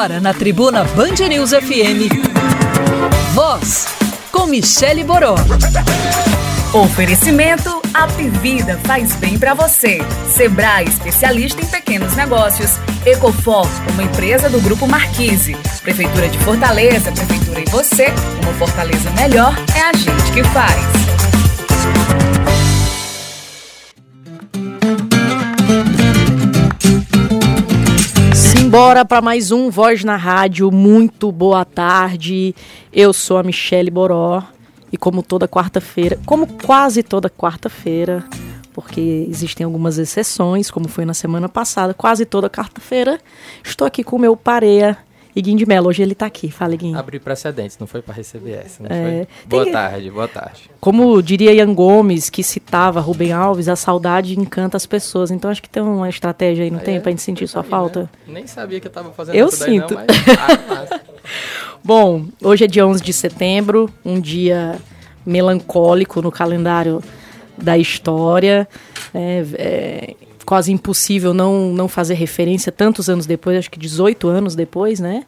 Agora na Tribuna Band News FM. Voz com Michele Boró. Oferecimento Apivida faz bem para você. Sebrae, especialista em pequenos negócios. Ecofor, uma empresa do Grupo Marquise. Prefeitura de Fortaleza, Prefeitura e você. Uma Fortaleza melhor é a gente que faz. Simbora para mais um Voz na Rádio. Muito boa tarde. Eu sou a Michele Boró e como toda quarta-feira, como quase toda quarta-feira, porque existem algumas exceções, como foi na semana passada, quase toda quarta-feira, estou aqui com o meu pareia Iguinho de Mello, hoje ele está aqui. Fala, Iguinho. Abrir precedentes, não foi para receber essa, É, foi? Boa tarde, boa tarde. Como diria Ian Gomes, que citava Rubem Alves, a saudade encanta as pessoas. Então acho que tem uma estratégia aí, não Aí tem, é, pra gente sentir sua aí, falta? né? Nem sabia que eu tava fazendo Eu isso daí, sinto. não, mas... Ah. Bom, hoje é dia 11 de setembro, um dia melancólico no calendário da história. É, é quase impossível não, não fazer referência tantos anos depois, acho que 18 anos depois, né?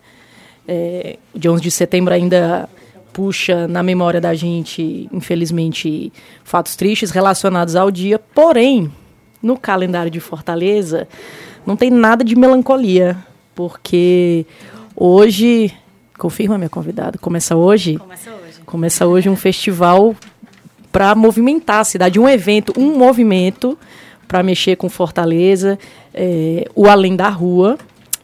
É, dia 11 de setembro ainda puxa na memória da gente, infelizmente, fatos tristes relacionados ao dia, porém, no calendário de Fortaleza, não tem nada de melancolia, porque hoje, confirma minha convidada, começa hoje? Começa hoje. Começa hoje um festival para movimentar a cidade, um evento, um movimento para mexer com Fortaleza, é, o Além da Rua,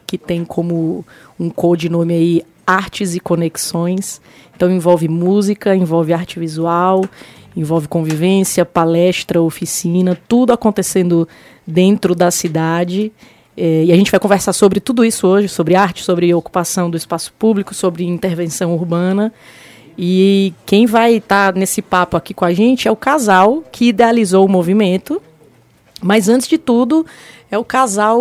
que tem como um codinome aí Artes e Conexões. Então envolve música, envolve arte visual, envolve convivência, palestra, oficina, tudo acontecendo dentro da cidade. É, e a gente vai conversar sobre tudo isso hoje, sobre arte, sobre ocupação do espaço público, sobre intervenção urbana. E quem vai estar nesse papo aqui com a gente é o casal que idealizou o movimento. Mas antes de tudo, é o casal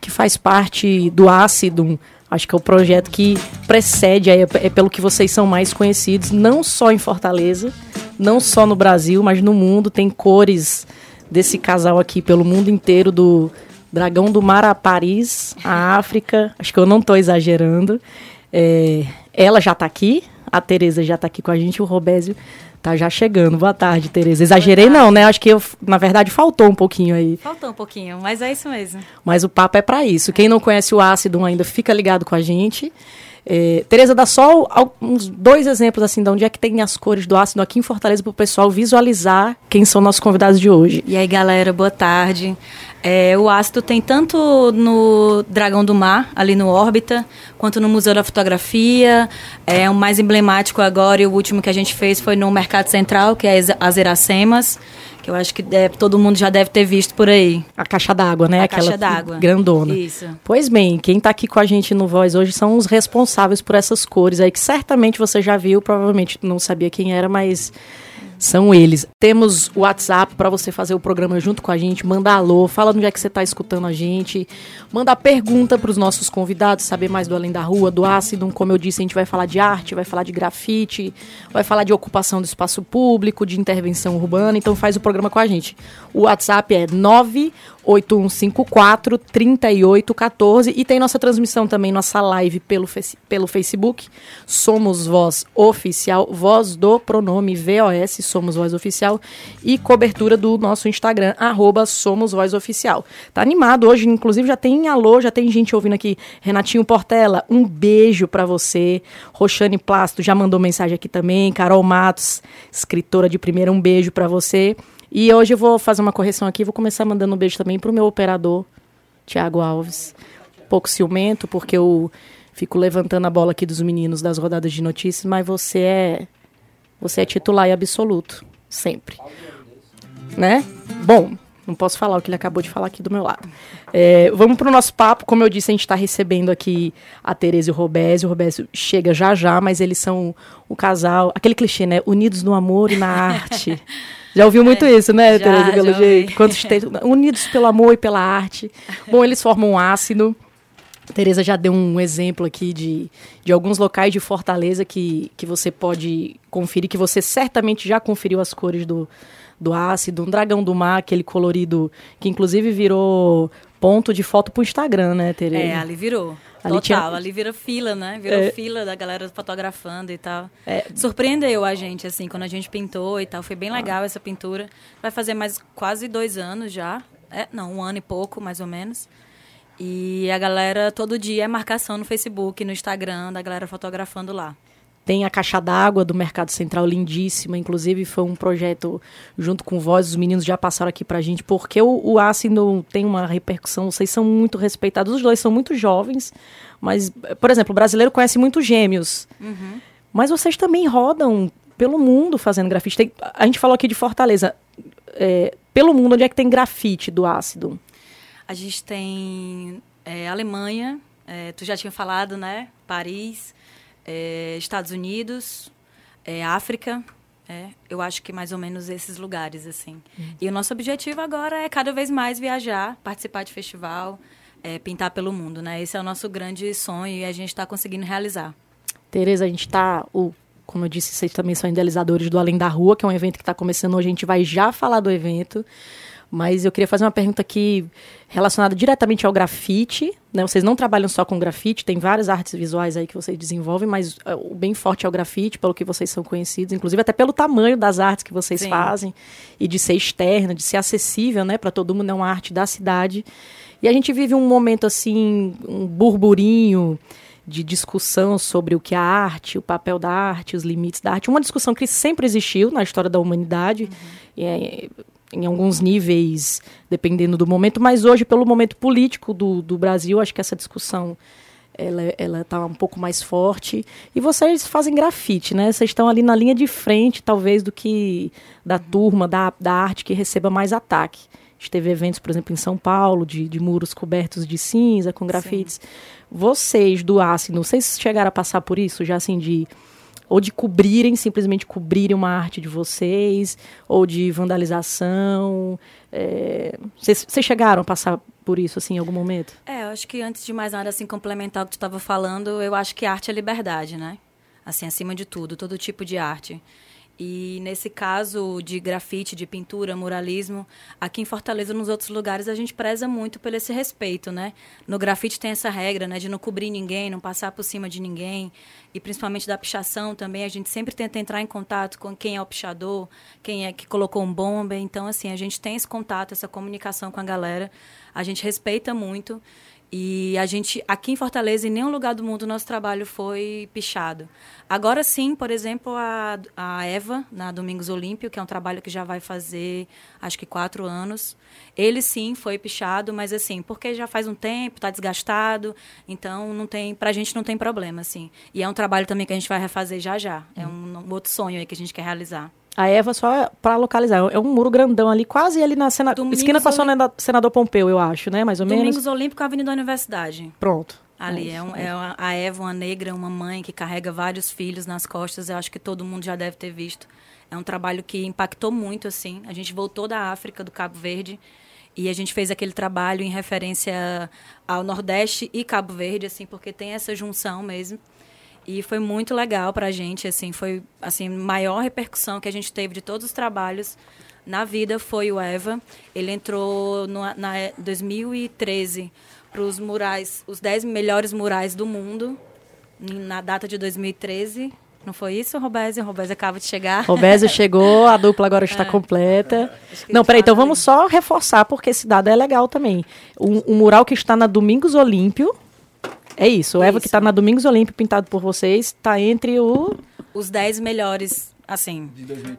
que faz parte do Ácido. Acho que é o projeto que precede, é, é pelo que vocês são mais conhecidos, não só em Fortaleza, não só no Brasil, mas no mundo. Tem cores desse casal aqui pelo mundo inteiro, do Dragão do Mar a Paris, a África. Acho que eu não estou exagerando. É, ela já está aqui, a Tereza já está aqui com a gente, o Robésio tá já chegando. Boa tarde, Tereza. Exagerei não, né? Acho que eu, na verdade faltou um pouquinho aí. Faltou um pouquinho, mas é isso mesmo. Mas o papo é para isso. Quem não conhece o ácido ainda, fica ligado com a gente. É, Tereza, dá só uns dois exemplos assim de onde é que tem as cores do ácido aqui em Fortaleza para o pessoal visualizar quem são nossos convidados de hoje. E aí, galera, boa tarde. É, o ácido tem tanto no Dragão do Mar, ali no Órbita, quanto no Museu da Fotografia. É o mais emblemático agora e o último que a gente fez foi no Mercado Central, que é as- as Iracemas, que eu acho que deve- todo mundo já deve ter visto por aí. A caixa d'água, né? A Aquela caixa d'água. grandona. Isso. Pois bem, quem está aqui com a gente no Voz hoje são os responsáveis por essas cores aí, que certamente você já viu, provavelmente não sabia quem era, mas são eles. Temos o WhatsApp para você fazer o programa junto com a gente, manda alô, fala onde é que você está escutando a gente, manda pergunta para os nossos convidados, saber mais do Além da Rua, do Ácido. Como eu disse, a gente vai falar de arte, vai falar de grafite, vai falar de ocupação do espaço público, de intervenção urbana, então faz o programa com a gente. O WhatsApp é 98154 3814 e tem nossa transmissão também, nossa live pelo, pelo Facebook. Somos Voz Oficial, voz do pronome VOS, Somos Voz Oficial, e cobertura do nosso Instagram, arroba Somos Voz Oficial. Tá animado hoje, inclusive já tem alô, já tem gente ouvindo aqui. Renatinho Portela, um beijo pra você. Roxane Plasto já mandou mensagem aqui também. Carol Matos, escritora de primeira, um beijo pra você. E hoje eu vou fazer uma correção aqui, vou começar mandando um beijo também pro meu operador, Tiago Alves. Pouco ciumento, porque eu fico levantando a bola aqui dos meninos das rodadas de notícias, mas você é você é titular e absoluto, sempre. Né? Bom, não posso falar o que ele acabou de falar aqui do meu lado. É, vamos para o nosso papo. Como eu disse, a gente está recebendo aqui a Tereza e o Robésio. O Robésio chega já já, mas eles são o casal, aquele clichê, né? Unidos no amor e na arte. Já ouviu muito isso, né, já, Tereza, pelo jeito? Quantos? Unidos pelo amor e pela arte. Bom, eles formam um ácido. Tereza já deu um exemplo aqui de, de alguns locais de Fortaleza que, que você pode conferir, que você certamente já conferiu as cores do, do ácido, um dragão do mar, aquele colorido que inclusive virou ponto de foto pro Instagram, né, Tereza? É, ali virou. Ali Total, tinha- ali vira fila, né? Virou É. fila da galera fotografando e tal. É. Surpreendeu a gente, assim, quando a gente pintou e tal. Foi Ah. bem legal essa pintura. Vai fazer mais quase dois anos já. É, não, um ano e pouco, mais ou menos. E a galera, todo dia, é marcação no Facebook, no Instagram, da galera fotografando lá. Tem a caixa d'água do Mercado Central, lindíssima. Inclusive, foi um projeto junto com Voz. Os meninos já passaram aqui pra gente, porque o, o ácido tem uma repercussão. Vocês são muito respeitados. Os dois são muito jovens. Mas, por exemplo, o brasileiro conhece muito gêmeos. Mas vocês também rodam pelo mundo fazendo grafite. Tem- a gente falou aqui de Fortaleza. É, pelo mundo, onde é que tem grafite do ácido? A gente tem é, Alemanha, é, tu já tinha falado, né? Paris, é, Estados Unidos, é, África. é, eu acho que mais ou menos esses lugares, assim. E o nosso objetivo agora é cada vez mais viajar, participar de festival, é, pintar pelo mundo, né? Esse é o nosso grande sonho e a gente está conseguindo realizar. Tereza, a gente está, como eu disse, vocês também são idealizadores do Além da Rua, que é um evento que está começando hoje. A gente vai já falar do evento. Mas eu queria fazer uma pergunta aqui relacionada diretamente ao grafite. Né? Vocês não trabalham só com grafite, tem várias artes visuais aí que vocês desenvolvem, mas eh, o bem forte é o grafite, pelo que vocês são conhecidos, inclusive até pelo tamanho das artes que vocês Sim. fazem e de ser externa, de ser acessível, né, para todo mundo, é uma arte da cidade. E a gente vive um momento assim, um burburinho de discussão sobre o que é a arte, o papel da arte, os limites da arte. Uma discussão que sempre existiu na história da humanidade, e é- em alguns níveis, dependendo do momento, mas hoje, pelo momento político do, do Brasil, acho que essa discussão ela está um pouco mais forte. E vocês fazem grafite, né? Vocês estão ali na linha de frente, talvez, do que da turma, da, da arte que receba mais ataque. A gente teve eventos, por exemplo, em São Paulo, de, de muros cobertos de cinza, com grafites. Vocês, do ácido, vocês chegaram a passar por isso? Já assim, de ou de cobrirem, simplesmente cobrirem uma arte de vocês, ou de vandalização. é, Vocês vocês chegaram a passar por isso, assim, em algum momento? É, eu acho que antes de mais nada, assim, complementar o que tu estava falando, eu acho que arte é liberdade, né? Assim, acima de tudo, todo tipo de arte. E nesse caso de grafite, de pintura, muralismo, aqui em Fortaleza, nos outros lugares, a gente preza muito pelo esse respeito, né? No grafite tem essa regra, né, de não cobrir ninguém, não passar por cima de ninguém, e principalmente da pichação também, a gente sempre tenta entrar em contato com quem é o pichador, quem é que colocou um bomba, então assim, a gente tem esse contato, essa comunicação com a galera, a gente respeita muito. E a gente, aqui em Fortaleza, em nenhum lugar do mundo, nosso trabalho foi pichado. Agora sim, por exemplo, a, a Eva, na Domingos Olímpio, que é um trabalho que já vai fazer, acho que quatro anos. Ele sim foi pichado, mas assim, porque já faz um tempo, está desgastado, então não tem, pra gente não tem problema, assim. E é um trabalho também que a gente vai refazer já já. É um, um outro sonho aí que a gente quer realizar. A Eva, só para localizar, é um muro grandão ali, quase ali na sena... Domingos esquina com a Oli- senador, Pompeu, eu acho, né? Mais ou menos. Domingos Olímpico, Avenida Universidade. Pronto. Ali É é, um, é uma- a Eva, uma negra, uma mãe que carrega vários filhos nas costas. Eu acho que todo mundo já deve ter visto. É um trabalho que impactou muito, assim. A gente voltou da África, do Cabo Verde, e a gente fez aquele trabalho em referência ao Nordeste e Cabo Verde, assim, porque tem essa junção mesmo. E foi muito legal pra gente, assim, foi assim, maior repercussão que a gente teve de todos os trabalhos na vida foi o Eva. Ele entrou no, na 2013 para os murais, os 10 melhores murais do mundo, na data de 2013. Não foi isso, Robésio? Robésio acaba de chegar. Robésio chegou, a dupla agora está completa. que Não, peraí, então vamos só reforçar, porque esse dado é legal também. O, o mural que está na Domingos Olímpio, é isso, o Eva que Isso. está na Domingos Olímpio, pintado por vocês, está entre o... Os 10 melhores, assim,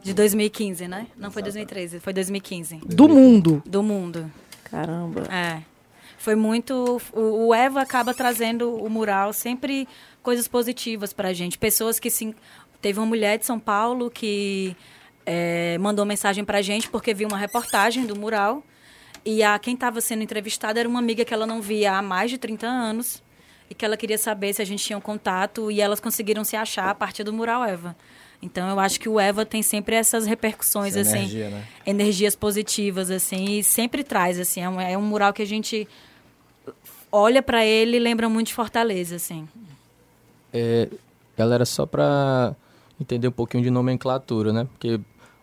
de 2015, né? Não foi 2013, foi 2015. do mundo. Do mundo. Caramba. É. Foi muito. O, o Eva acaba trazendo o mural sempre coisas positivas pra gente. Pessoas que se. Teve uma mulher de São Paulo que é, mandou mensagem pra gente porque viu uma reportagem do mural. E a quem estava sendo entrevistada era uma amiga que ela não via há mais de 30 anos. E que ela queria saber se a gente tinha um contato. E elas conseguiram se achar a partir do mural Eva. Então eu acho que o Eva tem sempre essas repercussões, Essa assim energia, né? energias positivas assim e sempre traz assim é um, é um mural que a gente olha pra ele e lembra muito de Fortaleza assim É, galera, só para entender um pouquinho de nomenclatura, né? Porque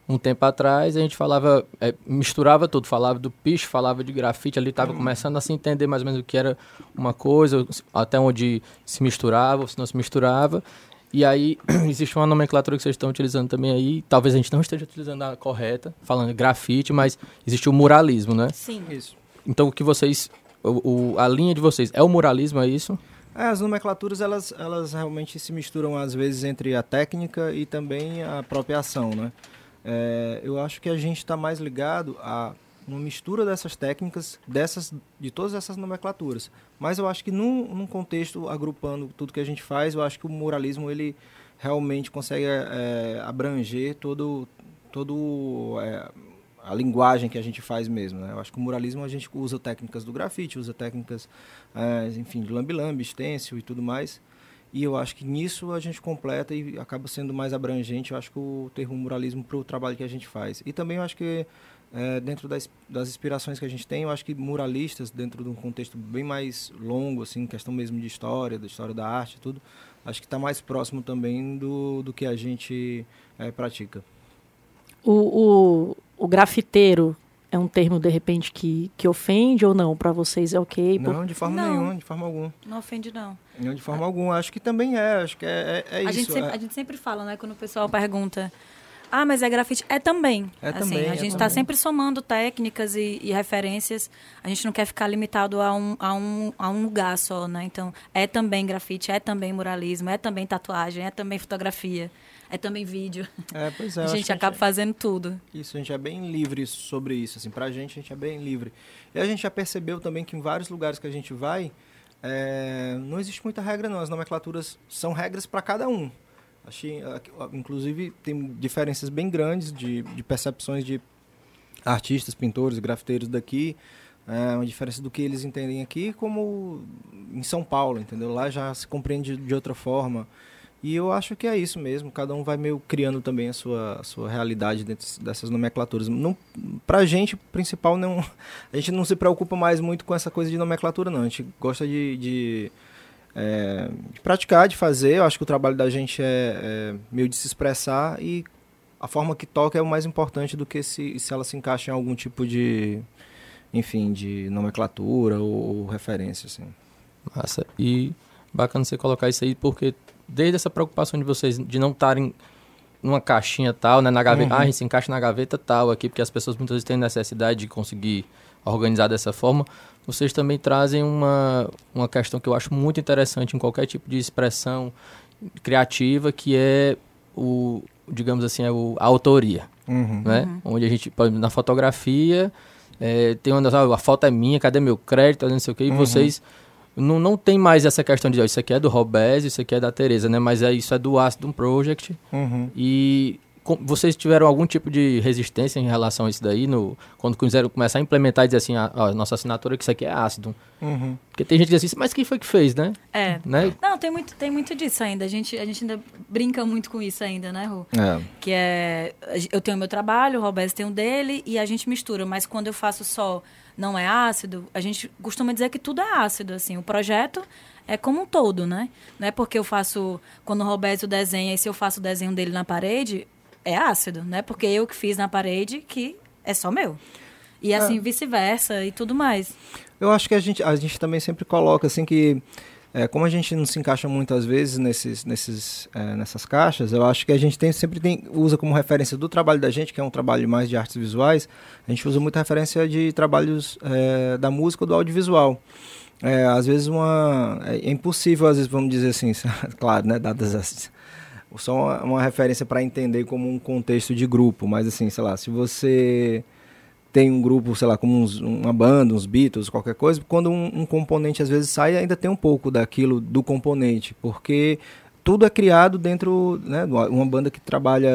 um tempo atrás, a gente falava, é, misturava tudo, falava do picho, falava de grafite, ali estava começando a se entender mais ou menos o que era uma coisa, até onde se misturava, ou se não se misturava. E aí, existe uma nomenclatura que vocês estão utilizando também aí, talvez a gente não esteja utilizando a correta, falando grafite, mas existe o muralismo, né? Sim. Isso. Então, o que vocês, o, o- a linha de vocês é o muralismo, é isso? É, as nomenclaturas, elas, elas realmente se misturam às vezes entre a técnica e também a própria ação, né? É, eu acho que a gente está mais ligado a uma mistura dessas técnicas, dessas, de todas essas nomenclaturas. Mas eu acho que num, num contexto, agrupando tudo que a gente faz, eu acho que o muralismo, ele realmente consegue é, abranger todo, todo é, a linguagem que a gente faz mesmo. Né? Eu acho que o muralismo a gente usa técnicas do grafite, usa técnicas, é, enfim, de lambi-lambi, stencil e tudo mais. E eu acho que nisso a gente completa e acaba sendo mais abrangente, eu acho que o termo muralismo para o trabalho que a gente faz. E também eu acho que é, dentro das, das inspirações que a gente tem, eu acho que muralistas, dentro de um contexto bem mais longo, assim, questão mesmo de história, da história da arte tudo, acho que está mais próximo também do, do que a gente é, pratica. O, o, o grafiteiro é um termo, de repente, que, que ofende ou não? Para vocês é ok? Por- Não, de forma Não. nenhuma, de forma alguma. Não ofende, não. Não, de forma alguma. Acho que também é, acho que é, é, é a, isso. gente sempre, é. a gente sempre fala, né? Quando o pessoal pergunta. Ah, mas é grafite? É também. É assim, também, a é gente está sempre somando técnicas e, e referências. A gente não quer ficar limitado a um, a, um, a um lugar só, né? Então, é também grafite, é também muralismo, é também tatuagem, é também fotografia, é também vídeo. É, pois é, a gente acaba fazendo tudo. Isso, a gente é bem livre sobre isso, assim, pra gente a gente é bem livre. E a gente já percebeu também que em vários lugares que a gente vai, é, não existe muita regra não, as nomenclaturas são regras para cada um. Achei, ah, inclusive tem diferenças bem grandes de, de percepções de artistas, pintores, grafiteiros daqui, é uma diferença do que eles entendem aqui como em São Paulo, entendeu? Lá já se compreende de outra forma. E eu acho que é isso mesmo, cada um vai meio criando também a sua, a sua realidade dentro dessas nomenclaturas. Não, pra gente, principal, não, a gente não se preocupa mais muito com essa coisa de nomenclatura, não. A gente gosta de, de, é, de praticar, de fazer. Eu acho que o trabalho da gente é, é meio de se expressar e a forma que toca é o mais importante do que se, se ela se encaixa em algum tipo de, enfim, de nomenclatura ou, ou referência, assim. Massa. E bacana você colocar isso aí, porque desde essa preocupação de vocês de não estarem numa caixinha tal, né, na gaveta, Uhum. ah, a gente se encaixa na gaveta tal aqui, porque as pessoas muitas vezes têm necessidade de conseguir organizar dessa forma, vocês também trazem uma, uma questão que eu acho muito interessante em qualquer tipo de expressão criativa, que é o, digamos assim, é o, a autoria Uhum. né? Onde a gente, na fotografia, é, tem uma, ah, a foto é minha, cadê meu crédito, não sei o quê, e Uhum. vocês não, não tem mais essa questão de, ó, isso aqui é do Robés, isso aqui é da Tereza, né? Mas é, isso é do Acid Project, Uhum. e com- vocês tiveram algum tipo de resistência em relação a isso daí, no, quando quiseram começar a implementar e dizer assim, a, a nossa assinatura que isso aqui é ácido? Uhum. Porque tem gente que diz assim, mas quem foi que fez, né? É. né? Não, tem muito, tem muito disso ainda. A gente, a gente ainda brinca muito com isso ainda, né, Ru? É. Que é. Eu tenho o meu trabalho, o Roberto tem o dele, e a gente mistura. Mas quando eu faço só não é ácido, a gente costuma dizer que tudo é ácido, assim. O projeto é como um todo, né? Não é porque eu faço. Quando o Roberto desenha, e se eu faço o desenho dele na parede, é ácido, não é porque eu que fiz na parede que é só meu. E assim vice-versa e tudo mais. Eu acho que a gente, a gente também sempre coloca assim que, é, como a gente não se encaixa muitas vezes nesses, nesses, é, nessas caixas, eu acho que a gente tem, sempre tem, usa como referência do trabalho da gente, que é um trabalho mais de artes visuais, a gente usa muita referência de trabalhos é, da música ou do audiovisual. É, às vezes uma é, é impossível, às vezes vamos dizer assim, claro, né, dadas as só uma, uma referência para entender como um contexto de grupo, mas assim, sei lá, se você tem um grupo, sei lá, como uns- uma banda, uns Beatles, qualquer coisa, quando um, um componente às vezes sai, ainda tem um pouco daquilo do componente, porque tudo é criado dentro, né, de uma uma banda que trabalha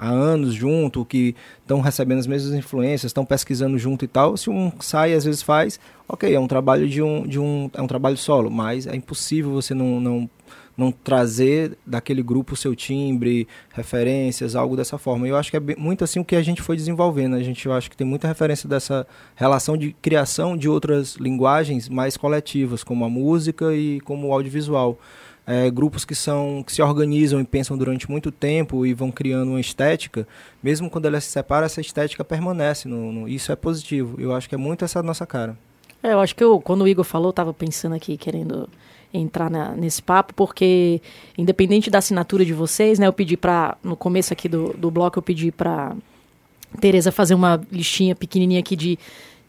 há anos junto, que estão recebendo as mesmas influências, estão pesquisando junto e tal. Se um sai, às vezes faz, ok, é um trabalho de um, de um, é um trabalho solo, mas é impossível você não, não não trazer daquele grupo o seu timbre, referências, algo dessa forma. Eu acho que é muito assim o que a gente foi desenvolvendo. A gente eu acho que tem muita referência dessa relação de criação de outras linguagens mais coletivas, como a música e como o audiovisual. é, grupos que são que se organizam e pensam durante muito tempo e vão criando uma estética, mesmo quando ela se separa, essa estética permanece. No, no, isso é positivo. Eu acho que é muito essa nossa cara. É, eu acho que eu, quando o Igor falou, estava pensando aqui, querendo entrar na, nesse papo, porque independente da assinatura de vocês, né, eu pedi para no começo aqui do, do bloco eu pedi para Tereza fazer uma listinha pequenininha aqui de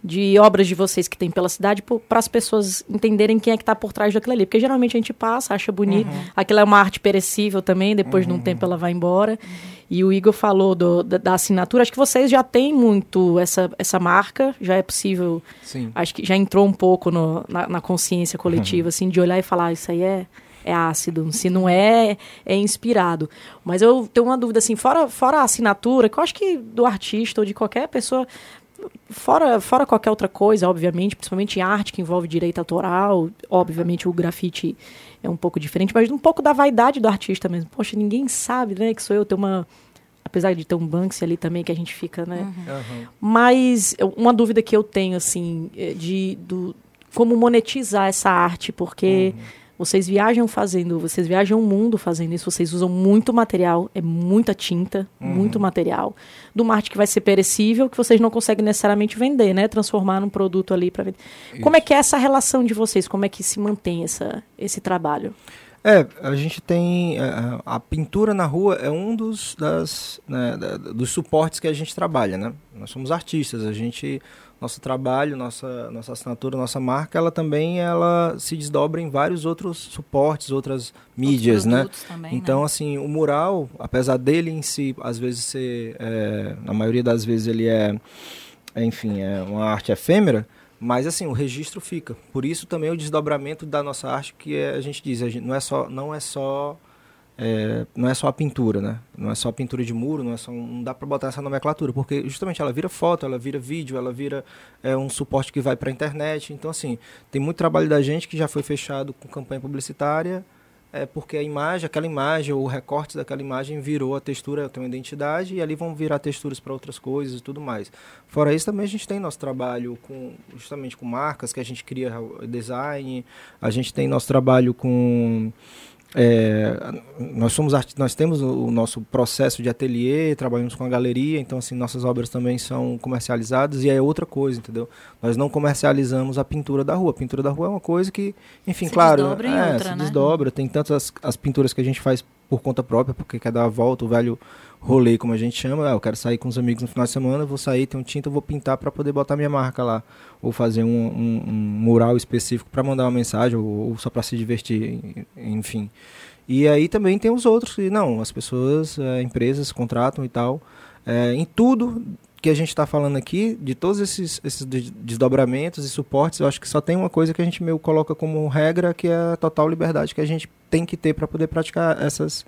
de obras de vocês que tem pela cidade para as pessoas entenderem quem é que está por trás daquilo ali. Porque geralmente a gente passa, acha bonito. Uhum. Aquilo é uma arte perecível também, depois uhum. de um tempo ela vai embora. Uhum. E o Igor falou do, da, da, assinatura. Acho que vocês já têm muito essa, essa marca, já é possível. Sim. Acho que já entrou um pouco no, na, na, consciência coletiva, uhum. assim, de olhar e falar, ah, isso aí é é ácido, se não é, é inspirado. Mas eu tenho uma dúvida, assim, fora, fora a assinatura, que eu acho que do artista ou de qualquer pessoa, fora, fora qualquer outra coisa, obviamente, principalmente em arte que envolve direito autoral, obviamente o grafite é um pouco diferente, mas um pouco da vaidade do artista mesmo. Poxa, ninguém sabe, né, que sou eu, ter uma apesar de ter um Banksy ali também que a gente fica, né? Uhum. Mas uma dúvida que eu tenho assim, é de do como monetizar essa arte, porque uhum. Vocês viajam fazendo, vocês viajam o mundo fazendo isso, vocês usam muito material, é muita tinta, uhum. muito material. Do marketing que vai ser perecível, que vocês não conseguem necessariamente vender, né? Transformar num produto ali para vender. Isso. Como é que é essa relação de vocês? Como é que se mantém essa, esse trabalho? É, a gente tem. A, é, a pintura na rua é um dos, das, né, dos suportes que a gente trabalha, né? Nós somos artistas, a gente nosso trabalho, nossa, nossa assinatura, nossa marca, ela também ela se desdobra em vários outros suportes, outras mídias, né? Também, então, né? assim, o mural, apesar dele em si, às vezes ser, é, na maioria das vezes ele é, é, enfim, é uma arte efêmera, mas assim, o registro fica. Por isso também o desdobramento da nossa arte, que é, a gente diz, a gente, não é só, não é só é, não é só a pintura, né? Não é só a pintura de muro, não é só não dá para botar essa nomenclatura, porque justamente ela vira foto, ela vira vídeo, ela vira é, um suporte que vai para a internet. Então assim, tem muito trabalho da gente que já foi fechado com campanha publicitária, é porque a imagem, aquela imagem ou o recorte daquela imagem virou a textura, tem uma identidade e ali vão virar texturas para outras coisas e tudo mais. Fora isso também a gente tem nosso trabalho com justamente com marcas que a gente cria design, a gente tem nosso trabalho com é, nós somos nós temos o nosso processo de ateliê, trabalhamos com a galeria, então assim nossas obras também são comercializadas e é outra coisa, entendeu? Nós não comercializamos a pintura da rua. A pintura da rua é uma coisa que, enfim, se claro, desdobra é, outra, se né? desdobra. Tem tantas as, as pinturas que a gente faz por conta própria, porque quer dar a volta, o velho rolê, como a gente chama. Ah, eu quero sair com os amigos no final de semana, vou sair, tenho tinta, vou pintar para poder botar minha marca lá. Ou fazer um, um, um mural específico para mandar uma mensagem, ou, ou só para se divertir, enfim. E aí também tem os outros que, não, as pessoas, é, empresas contratam e tal. É, em tudo que a gente está falando aqui, de todos esses, esses desdobramentos e suportes, eu acho que só tem uma coisa que a gente meio coloca como regra, que é a total liberdade que a gente tem que ter para poder praticar essas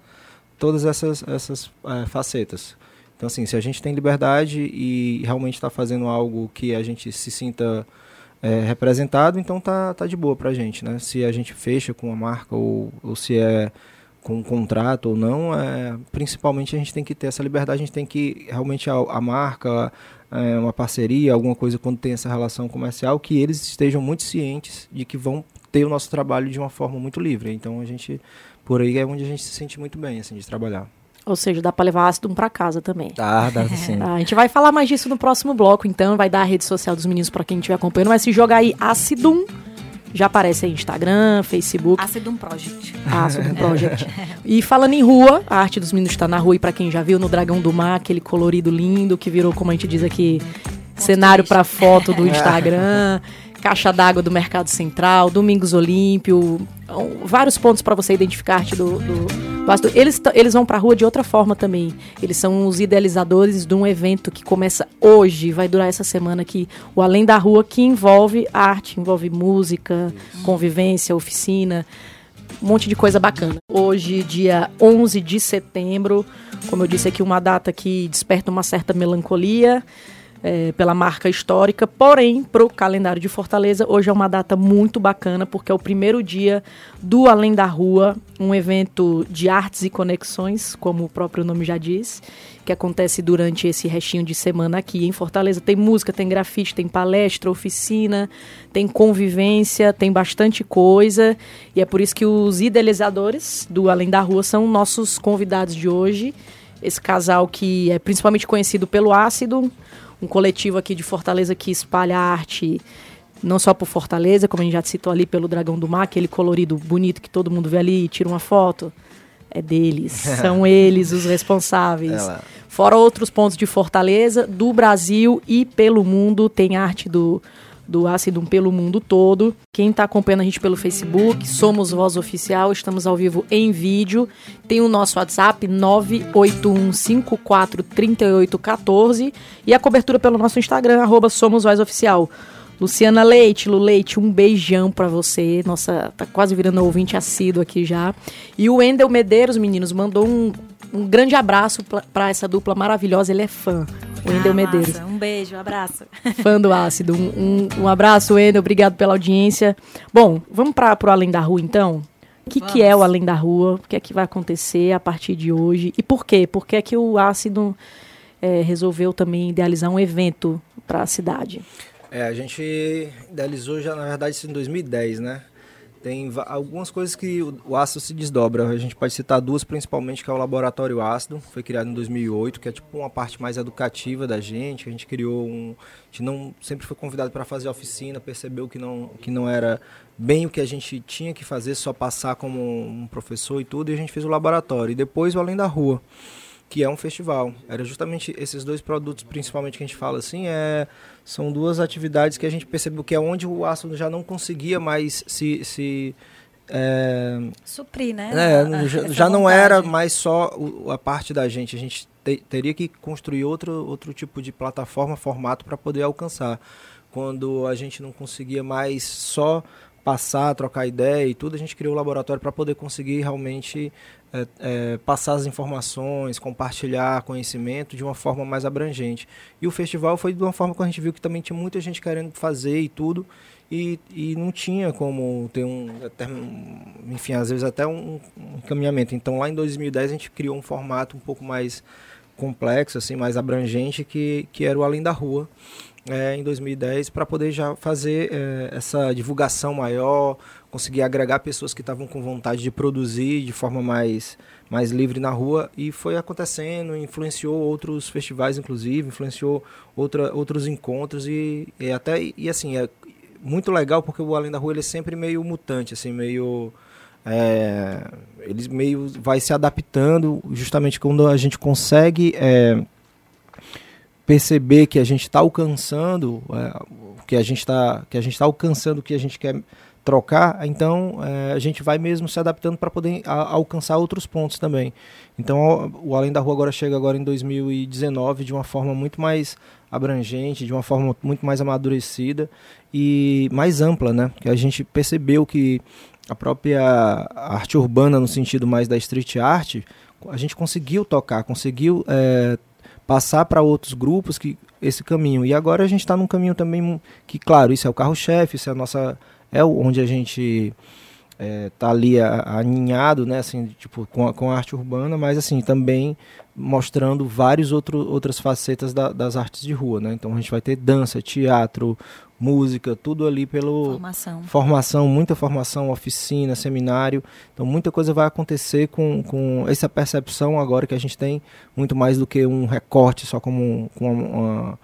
todas essas, essas é, facetas. Então, assim, se a gente tem liberdade e realmente está fazendo algo que a gente se sinta é, representado, então tá, tá de boa para a gente, né? Se a gente fecha com uma marca ou, ou se é com um contrato ou não, é, principalmente a gente tem que ter essa liberdade, a gente tem que realmente a, a marca, é, uma parceria, alguma coisa quando tem essa relação comercial, que eles estejam muito cientes de que vão ter o nosso trabalho de uma forma muito livre. Então a gente por aí é onde a gente se sente muito bem, assim, de trabalhar. Ou seja, dá para levar ácido para casa também. Dá, dá sim. Ah, a gente vai falar mais disso no próximo bloco, então. Vai dar a rede social dos meninos para quem estiver acompanhando. Mas se jogar aí Acidum, já aparece aí Instagram, Facebook. Acidum Project. Acidum Project. e falando em rua, a arte dos meninos está na rua. E para quem já viu no Dragão do Mar, aquele colorido lindo que virou, como a gente diz aqui, Ponto cenário para foto do Instagram. Caixa d'Água do Mercado Central, Domingos Olímpio, vários pontos para você identificar arte do, do eles, eles vão para a rua de outra forma também. Eles são os idealizadores de um evento que começa hoje, vai durar essa semana aqui, o Além da Rua, que envolve arte, envolve música, convivência, oficina, um monte de coisa bacana. Hoje, dia 11 de setembro, como eu disse aqui, uma data que desperta uma certa melancolia é, pela marca histórica, porém, para o calendário de Fortaleza, hoje é uma data muito bacana, porque é o primeiro dia do Além da Rua, um evento de artes e conexões, como o próprio nome já diz, que acontece durante esse restinho de semana aqui em Fortaleza. Tem música, tem grafite, tem palestra, oficina, tem convivência, tem bastante coisa, e é por isso que os idealizadores do Além da Rua são nossos convidados de hoje. Esse casal que é principalmente conhecido pelo Ácido, um coletivo aqui de Fortaleza que espalha arte não só por Fortaleza, como a gente já citou ali pelo Dragão do Mar, aquele colorido bonito que todo mundo vê ali e tira uma foto. É deles, são eles os responsáveis. Ela. Fora outros pontos de Fortaleza, do Brasil e pelo mundo, tem arte do, do Ácido pelo mundo todo. Quem está acompanhando a gente pelo Facebook, somos Voz Oficial, estamos ao vivo em vídeo. Tem o nosso WhatsApp 981543814 e a cobertura pelo nosso Instagram, arroba Somos Voz Oficial. Luciana Leite, Lu Leite, um beijão pra você. Nossa, tá quase virando ouvinte assíduo aqui já. E o Wendel Medeiros, meninos, mandou um, um grande abraço pra- pra essa dupla maravilhosa. Ele é fã. O Wendel Ah, Medeiros. massa. Um beijo, um abraço. Fã do ácido. Um, um, um abraço, Wendel. Obrigado pela audiência. Bom, vamos para pro Além da Rua, então? O que, que é o Além da Rua? O que é que vai acontecer a partir de hoje? E por quê? Por que é que o ácido eh, resolveu também idealizar um evento para a cidade? É, a gente idealizou já, na verdade, isso em 2010, né? Tem algumas coisas que o, o ácido se desdobra. A gente pode citar duas, principalmente, que é o Laboratório Ácido, foi criado em 2008, que é tipo uma parte mais educativa da gente. A gente criou um... A gente não, sempre foi convidado para fazer oficina, percebeu que não, que não era bem o que a gente tinha que fazer, só passar como um professor e tudo, e a gente fez o laboratório. E depois o Além da Rua, que é um festival. Era justamente esses dois produtos, principalmente que a gente fala assim, é, são duas atividades que a gente percebeu que é onde o ácido já não conseguia mais se, se é, Suprir, né? é, já, já não era mais só a parte da gente. A gente te- teria que construir outro, outro tipo de plataforma, formato para poder alcançar. Quando a gente não conseguia mais só passar, trocar ideia e tudo, a gente criou o laboratório para poder conseguir realmente é, é, passar as informações, compartilhar conhecimento de uma forma mais abrangente. E o festival foi de uma forma que a gente viu que também tinha muita gente querendo fazer e tudo, e, e não tinha como ter um, até enfim, às vezes até um, um encaminhamento. Então lá em 2010 a gente criou um formato um pouco mais complexo, assim, mais abrangente, que, que era o Além da Rua, é, em 2010, para poder já fazer é, essa divulgação maior, conseguir agregar pessoas que estavam com vontade de produzir de forma mais, mais livre na rua, e foi acontecendo, influenciou outros festivais, inclusive, influenciou outra, outros encontros, e, e até, e assim, é muito legal porque o Além da Rua ele é sempre meio mutante, assim, meio... É, ele meio vai se adaptando justamente quando a gente consegue é, perceber que a gente está alcançando é, o que a gente está que a gente está alcançando o que a gente quer trocar então é, a gente vai mesmo se adaptando para poder a- alcançar outros pontos também. Então o além da rua agora chega agora em 2019 de uma forma muito mais abrangente de uma forma muito mais amadurecida e mais ampla né? Que a gente percebeu que a própria arte urbana no sentido mais da street art a gente conseguiu tocar conseguiu é, passar para outros grupos que esse caminho. E agora a gente está num caminho também que claro isso é o carro-chefe isso é a nossa é onde a gente é, tá ali a- aninhado né assim tipo com a, com a arte urbana mas assim também mostrando vários outro, outras facetas da- das artes de rua né então a gente vai ter dança teatro música tudo ali pelo Formação. formação, muita formação, oficina, seminário. Então, muita coisa vai acontecer com, com essa percepção agora que a gente tem, muito mais do que um recorte só como com uma, uma,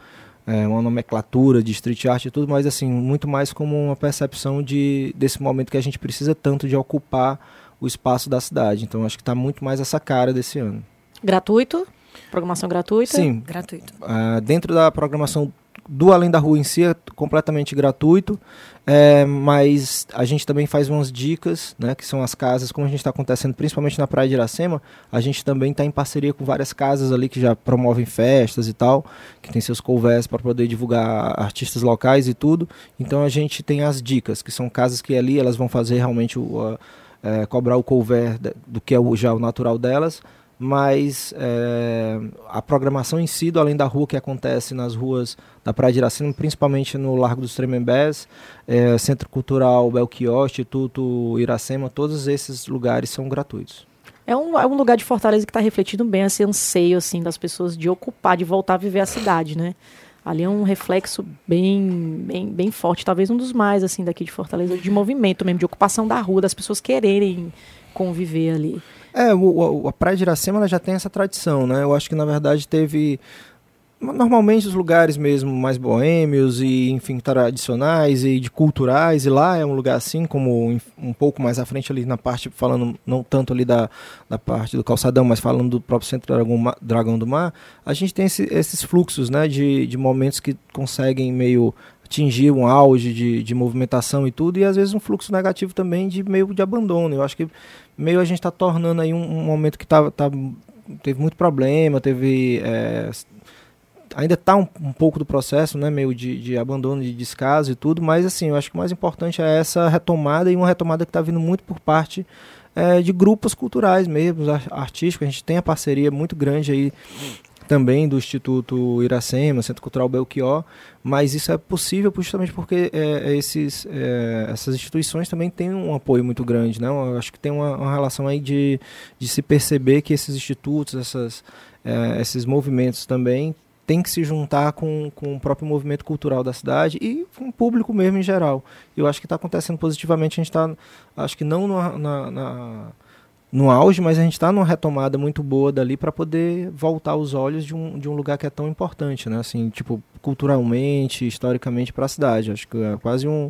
é, uma nomenclatura de street art e tudo, mas assim, muito mais como uma percepção de, desse momento que a gente precisa tanto de ocupar o espaço da cidade. Então, acho que está muito mais essa cara desse ano. Gratuito? Programação gratuita? Sim, Gratuito. ah, dentro da programação do Além da Rua em si é completamente gratuito, é, mas a gente também faz umas dicas, né, que são as casas, como a gente está acontecendo principalmente na Praia de Iracema, a gente também está em parceria com várias casas ali que já promovem festas e tal, que tem seus covers para poder divulgar artistas locais e tudo. Então a gente tem as dicas, que são casas que ali elas vão fazer realmente o, a- é, cobrar o cover da- do que é o, já o natural delas, mas é, a programação em si do Além da Rua, que acontece nas ruas da Praia de Iracema, principalmente no Largo dos Tremembés, é, Centro Cultural Belchior, Instituto Iracema, todos esses lugares são gratuitos. É um, é um lugar de Fortaleza que está refletindo bem esse anseio assim, das pessoas de ocupar, de voltar a viver a cidade, né? Ali é um reflexo bem, bem, bem forte, talvez um dos mais assim daqui de Fortaleza, de movimento mesmo, de ocupação da rua, das pessoas quererem conviver ali. É, o, a Praia de Iracema ela já tem essa tradição, né? Eu acho que na verdade teve normalmente os lugares mesmo mais boêmios e enfim tradicionais e de culturais e lá é um lugar assim como um pouco mais à frente ali na parte falando não tanto ali da, da parte do calçadão mas falando do próprio centro Dragão, Dragão do Mar a gente tem esse, esses fluxos né de, de momentos que conseguem meio atingir um auge de, de movimentação e tudo, e às vezes um fluxo negativo também de meio de abandono. Eu acho que meio a gente está tornando aí um, um, momento que tá, tá, teve muito problema, teve. É, ainda está um, um, pouco do processo, né, meio de, de abandono, de descaso e tudo, mas assim, eu acho que o mais importante é essa retomada e uma retomada que está vindo muito por parte é, de grupos culturais mesmo, artísticos. A gente tem a parceria muito grande aí também do Instituto Iracema, Centro Cultural Belchior, mas isso é possível justamente porque é, é, esses, é, essas instituições também têm um apoio muito grande. Né? Eu acho que tem uma, uma relação aí de, de se perceber que esses institutos, essas, é, esses movimentos também têm que se juntar com, com o próprio movimento cultural da cidade e com o público mesmo em geral. Eu acho que está acontecendo positivamente, a gente está, acho que não na, na, na no auge, mas a gente está numa retomada muito boa dali para poder voltar os olhos de um, de um lugar que é tão importante, né? Assim, tipo, culturalmente, historicamente para a cidade. Acho que é quase um,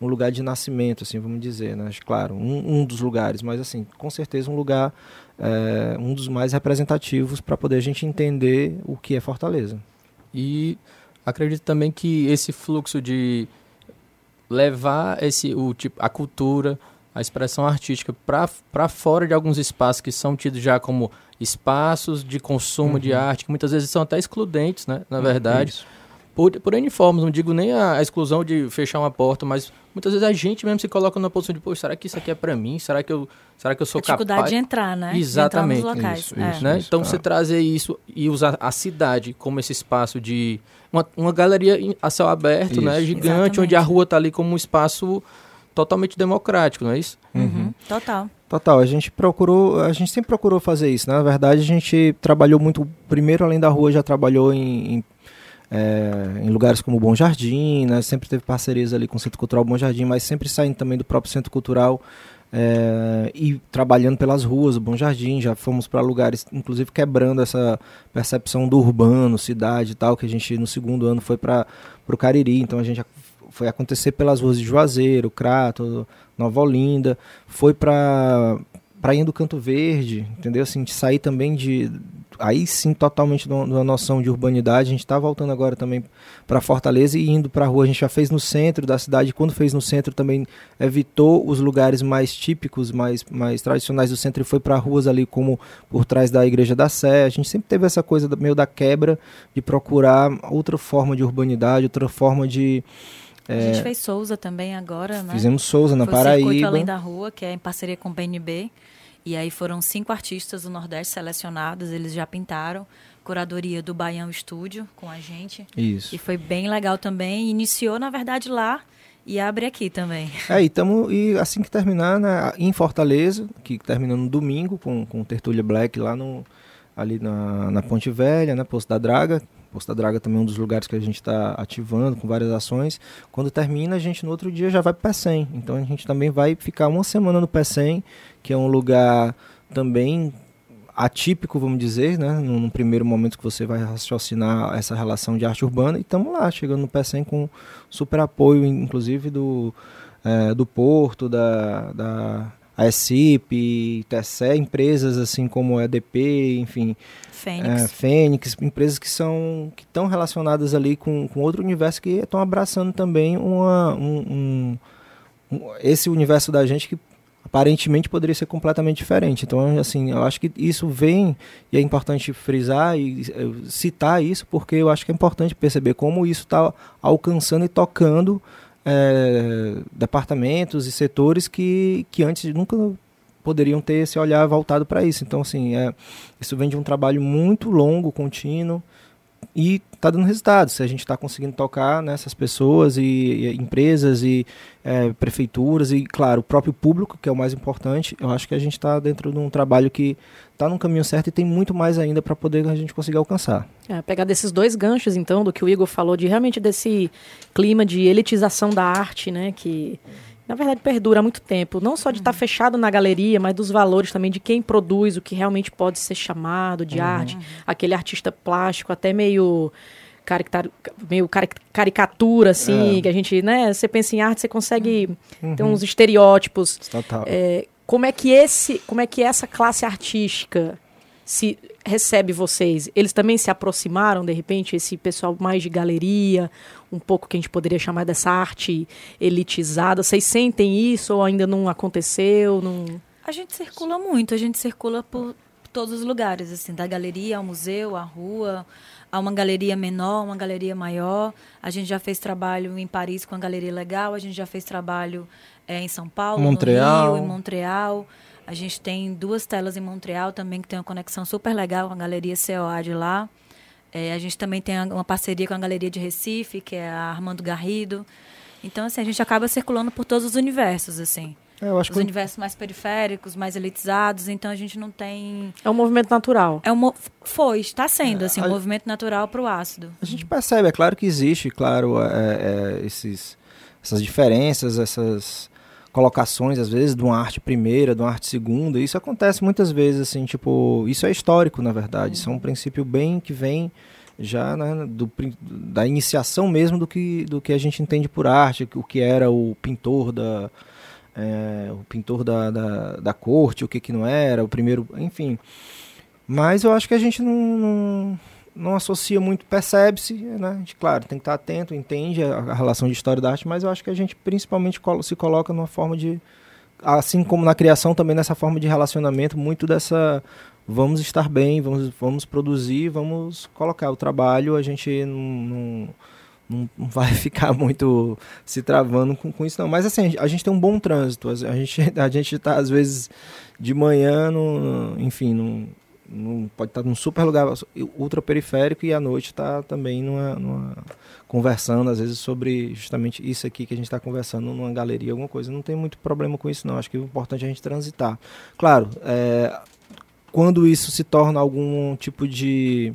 um lugar de nascimento, assim, vamos dizer, né? Claro, um, um dos lugares, mas assim, com certeza um lugar, é, um dos mais representativos para poder a gente entender o que é Fortaleza. E acredito também que esse fluxo de levar esse, o, tipo, a cultura a expressão artística para fora de alguns espaços que são tidos já como espaços de consumo uhum. de arte, que muitas vezes são até excludentes, né, na verdade. Isso. Por, por N formas, não digo nem a, a, exclusão de fechar uma porta, mas muitas vezes a gente mesmo se coloca numa posição de, pô, será que isso aqui é para mim? Será que eu, será que eu sou capaz? A dificuldade de entrar, né? Exatamente. De entrar nos locais. Isso, é. isso, né? Isso, então, ah. você trazer isso e usar a cidade como esse espaço de... Uma, uma galeria a céu aberto, né? Gigante, Exatamente. onde a rua está ali como um espaço totalmente democrático, não é isso? Uhum. uhum. Total. Total, a gente procurou, a gente sempre procurou fazer isso. Né? Na verdade, a gente trabalhou muito, primeiro além da rua, já trabalhou em, em, é, em lugares como Bom Jardim, né? sempre teve parcerias ali com o Centro Cultural Bom Jardim, mas sempre saindo também do próprio Centro Cultural é, e trabalhando pelas ruas Bom Jardim, já fomos para lugares, inclusive quebrando essa percepção do urbano, cidade e tal, que a gente no segundo ano foi para o Cariri, então a gente já foi acontecer pelas ruas de Juazeiro, Crato, Nova Olinda, foi para Prainha do Canto Verde, entendeu? Assim, de sair também de aí sim totalmente uma noção de urbanidade. A gente está voltando agora também para Fortaleza e indo para a rua. A gente já fez no centro da cidade. Quando fez no centro também evitou os lugares mais típicos, mais, mais tradicionais do centro e foi para ruas ali como por trás da Igreja da Sé. A gente sempre teve essa coisa meio da quebra de procurar outra forma de urbanidade, outra forma de a gente é, fez Souza também agora, né? Fizemos Souza na Foi Paraíba. O Circuito Além da Rua, que é em parceria com o BNB. E aí foram cinco artistas do Nordeste selecionados, eles já pintaram. Curadoria do Baião Estúdio com a gente. Isso. E foi bem legal também. Iniciou, na verdade, lá e abre aqui também. É, e, tamo, e assim que terminar, né, em Fortaleza, que termina no domingo, com, com Tertúlia Black lá no, ali na, na Ponte Velha, né, Posto da Draga, Posto da Draga também é um dos lugares que a gente está ativando com várias ações. Quando termina, a gente no outro dia já vai para o PECEM. Então a gente também vai ficar uma semana no PECEM, que é um lugar também atípico, vamos dizer, né? Num, primeiro momento que você vai raciocinar essa relação de arte urbana. E estamos lá, chegando no PECEM com super apoio, inclusive do, é, do Porto, da, da a ESIP, TCE, empresas assim como a EDP, enfim, Fênix. É, Fênix, empresas que são que estão relacionadas ali com, com outro universo que estão abraçando também uma, um, um, um, esse universo da gente que aparentemente poderia ser completamente diferente. Então, assim, eu acho que isso vem e é importante frisar e citar isso porque eu acho que é importante perceber como isso está alcançando e tocando é, departamentos e setores que, que antes nunca poderiam ter esse olhar voltado para isso. Então, assim, é, isso vem de um trabalho muito longo, contínuo, e está dando resultado. Se a gente está conseguindo tocar nessas pessoas e, e empresas e é, prefeituras e, claro, o próprio público, que é o mais importante, eu acho que a gente está dentro de um trabalho que está no caminho certo e tem muito mais ainda para poder a gente conseguir alcançar. É, pegar desses dois ganchos, então, do que o Igor falou, de realmente desse clima de elitização da arte, né, que na verdade perdura há muito tempo, não só de estar tá fechado na galeria, mas dos valores também de quem produz o que realmente pode ser chamado de uhum. arte, aquele artista plástico até meio meio caricatura assim, é. que a gente, né, você pensa em arte, você consegue uhum. ter uns estereótipos. Total. É, como é que esse, como é que essa classe artística se recebe vocês? Eles também se aproximaram, de repente, esse pessoal mais de galeria, um pouco que a gente poderia chamar dessa arte elitizada. Vocês sentem isso ou ainda não aconteceu? Não... A gente circula muito, a gente circula por todos os lugares, assim, da galeria ao museu, à rua, a uma galeria menor, uma galeria maior. A gente já fez trabalho em Paris com a Galeria Legal, a gente já fez trabalho é, em São Paulo, Montreal. no Rio, em Montreal. A gente tem duas telas em Montreal também, que tem uma conexão super legal com a Galeria COA de lá. É, a gente também tem uma parceria com a Galeria de Recife, que é a Armando Garrido. Então, assim, a gente acaba circulando por todos os universos, assim. É, eu acho os que... universos mais periféricos, mais elitizados, então a gente não tem... É um movimento natural. É um mo... Foi, está sendo, assim, um a... movimento natural para o ácido. A gente percebe, é claro que existe, claro, é, é, esses, essas diferenças, essas colocações, às vezes, de uma arte primeira, de uma arte segunda. Isso acontece muitas vezes, assim, tipo, isso é histórico, na verdade. Isso é um princípio bem que vem já né, do, da iniciação mesmo do que, do que a gente entende por arte, o que era o pintor da. É, o pintor da, da, da, corte, o que, que não era, o primeiro, enfim. Mas eu acho que a gente não, não não associa muito, percebe-se, né? A gente, claro, tem que estar atento, entende a, a, relação de história da arte, mas eu acho que a gente principalmente se coloca numa forma de, assim como na criação, também nessa forma de relacionamento, muito dessa vamos estar bem, vamos, vamos produzir, vamos colocar o trabalho, a gente não, não, não vai ficar muito se travando com, com isso, não. Mas assim, a gente tem um bom trânsito, a gente a gente está, às vezes, de manhã, no, enfim, no, num, pode estar num super lugar ultra periférico e à noite está também numa, numa, conversando às vezes sobre justamente isso aqui que a gente está conversando numa galeria alguma coisa. Não tem muito problema com isso não. Acho que o importante é a gente transitar. Claro é, quando isso se torna algum tipo de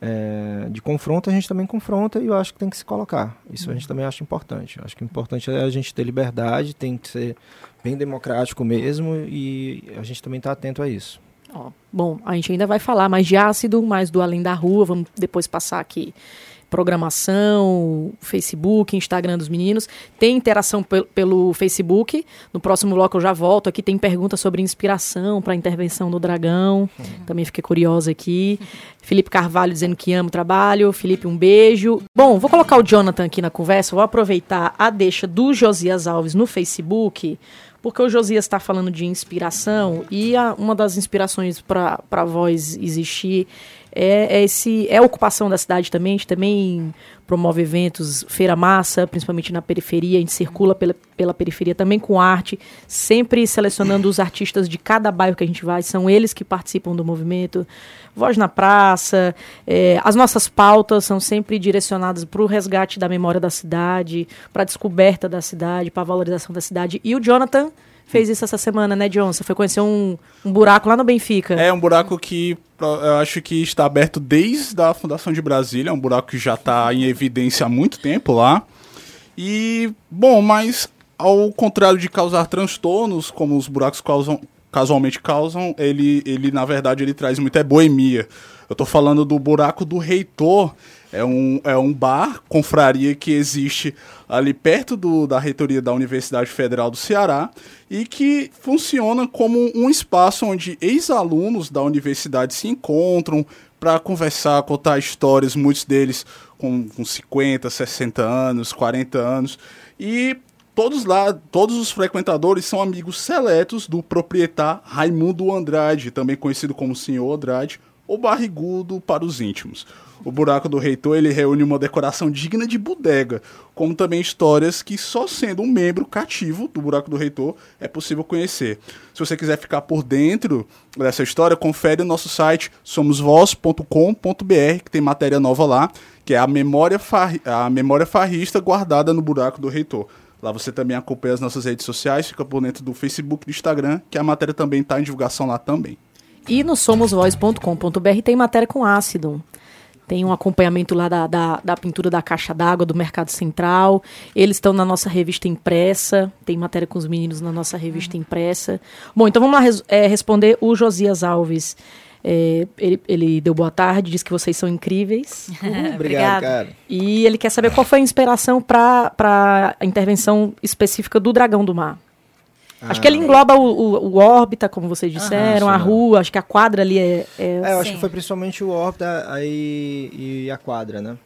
é, de confronto a gente também confronta e eu acho que tem que se colocar. Isso a gente também acha importante. Eu acho que o importante é a gente ter liberdade tem que ser bem democrático mesmo e a gente também está atento a isso Ó, bom, a gente ainda vai falar mais de ácido, mais do Além da Rua, vamos depois passar aqui programação, Facebook, Instagram dos meninos. Tem interação pel pelo Facebook. No próximo bloco eu já volto. Aqui tem pergunta sobre inspiração para a intervenção do dragão. Uhum. Também fiquei curiosa aqui. Felipe Carvalho dizendo que ama o trabalho. Felipe, um beijo. Bom, vou colocar o Jonathan aqui na conversa. Vou aproveitar a deixa do Josias Alves no Facebook porque o Josias está falando de inspiração e a, uma das inspirações para a voz existir é, é, esse, é a ocupação da cidade também. A gente também promove eventos, feira massa, principalmente na periferia. A gente circula pela, pela periferia também com arte, sempre selecionando os artistas de cada bairro que a gente vai. São eles que participam do movimento. Voz na Praça. É, as nossas pautas são sempre direcionadas para o resgate da memória da cidade, para a descoberta da cidade, para a valorização da cidade. E o Jonathan fez isso essa semana, né, John? Você foi conhecer um, um buraco lá no Benfica. É, um buraco que eu acho que está aberto desde a fundação de Brasília, é um buraco que já está em evidência há muito tempo lá. E, bom, mas ao contrário de causar transtornos, como os buracos causam, casualmente causam, ele, ele na verdade ele traz muita boemia. Eu estou falando do buraco do reitor, é um, é um bar, confraria que existe ali perto do, da reitoria da Universidade Federal do Ceará e que funciona como um espaço onde ex-alunos da universidade se encontram para conversar, contar histórias, muitos deles com, com 50, 60 anos, 40 anos. E todos lá, todos os frequentadores são amigos seletos do proprietário Raimundo Andrade, também conhecido como Senhor Andrade, ou Barrigudo para os íntimos. O Buraco do Reitor ele reúne uma decoração digna de bodega, como também histórias que só sendo um membro cativo do Buraco do Reitor é possível conhecer. Se você quiser ficar por dentro dessa história, confere o nosso site somosvoz.com.br, que tem matéria nova lá, que é a memória, a memória farrista guardada no Buraco do Reitor. Lá você também acompanha as nossas redes sociais, fica por dentro do Facebook e do Instagram, que a matéria também está em divulgação lá também. E no somosvoz.com.br tem matéria com ácido. Tem um acompanhamento lá da, da, da pintura da caixa d'água do Mercado Central. Eles estão na nossa revista impressa. Tem matéria com os meninos na nossa revista impressa. Bom, então vamos lá res, é, responder o Josias Alves. É, ele, ele, deu boa tarde, disse que vocês são incríveis. Uhum, obrigado, cara. E ele quer saber qual foi a inspiração para a intervenção específica do Dragão do Mar. Ah, acho que ele engloba o, o, o órbita, como vocês disseram, a rua, acho que a quadra ali é. É, é eu acho que foi principalmente o órbita aí, e a quadra, né?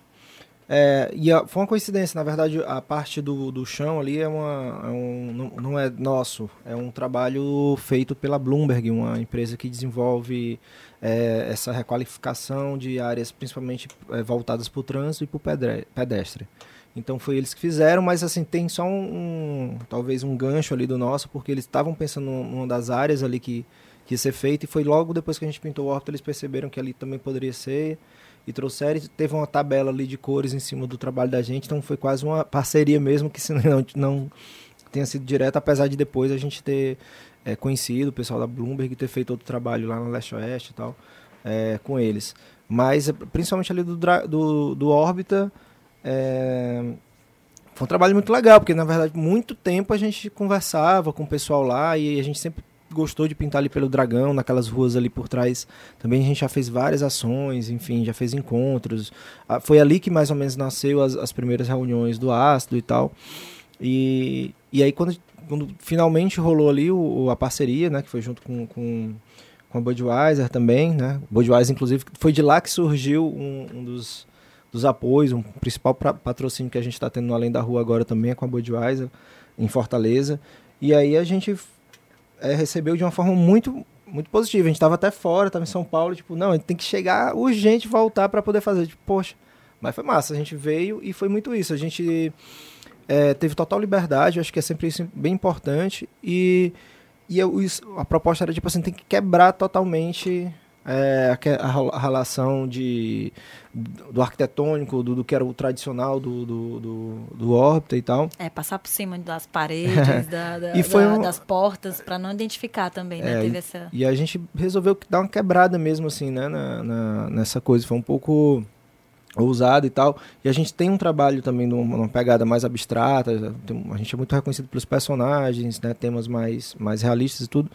É, e a, foi uma coincidência, na verdade, a parte do, do chão ali é, uma, é um, não, não, é nosso, é um trabalho feito pela Bloomberg, uma empresa que desenvolve é, essa requalificação de áreas principalmente é, voltadas para o trânsito e para o pedestre. Então foi eles que fizeram, mas assim, tem só um, um talvez um gancho ali do nosso, porque eles estavam pensando numa das áreas ali que, que ia ser feita, e foi logo depois que a gente pintou o órbita, eles perceberam que ali também poderia ser, e trouxeram, e teve uma tabela ali de cores em cima do trabalho da gente, então foi quase uma parceria mesmo, que se não, não tenha sido direto, apesar de depois a gente ter é, conhecido o pessoal da Bloomberg ter feito outro trabalho lá no Leste Oeste e tal, é, com eles. Mas principalmente ali do, do, do órbita é... Foi um trabalho muito legal, porque na verdade muito tempo a gente conversava com o pessoal lá e a gente sempre gostou de pintar ali pelo Dragão, naquelas ruas ali por trás. Também a gente já fez várias ações, enfim, já fez encontros. Ah, foi ali que mais ou menos nasceu as, as primeiras reuniões do Ácido e tal. E, e aí quando, quando finalmente rolou ali o, a parceria, né, que foi junto com, com, com a Budweiser também, né? Budweiser, inclusive, foi de lá que surgiu um, um dos dos apoios, um principal pra, patrocínio que a gente está tendo no Além da Rua agora também é com a Budweiser, em Fortaleza. E aí a gente é, recebeu de uma forma muito muito positiva. A gente estava até fora, estava em São Paulo, tipo, não, a gente tem que chegar urgente voltar para poder fazer. Tipo, poxa, mas foi massa. A gente veio e foi muito isso. A gente é, teve total liberdade, acho que é sempre isso bem importante. E, e eu, isso, a proposta era, tipo assim, tem que quebrar totalmente é, a, a, relação de, do arquitetônico, do, do que era o tradicional do, do, do, do órbita e tal. É, passar por cima das paredes, da, da, e foi da, um... das portas, para não identificar também, né? É, Teve essa... E a gente resolveu dar uma quebrada mesmo, assim, né? Na, na, nessa coisa. Foi um pouco ousado e tal. E a gente tem um trabalho também numa, numa pegada mais abstrata. a gente é muito reconhecido pelos personagens, né? Temas mais, mais realistas e tudo.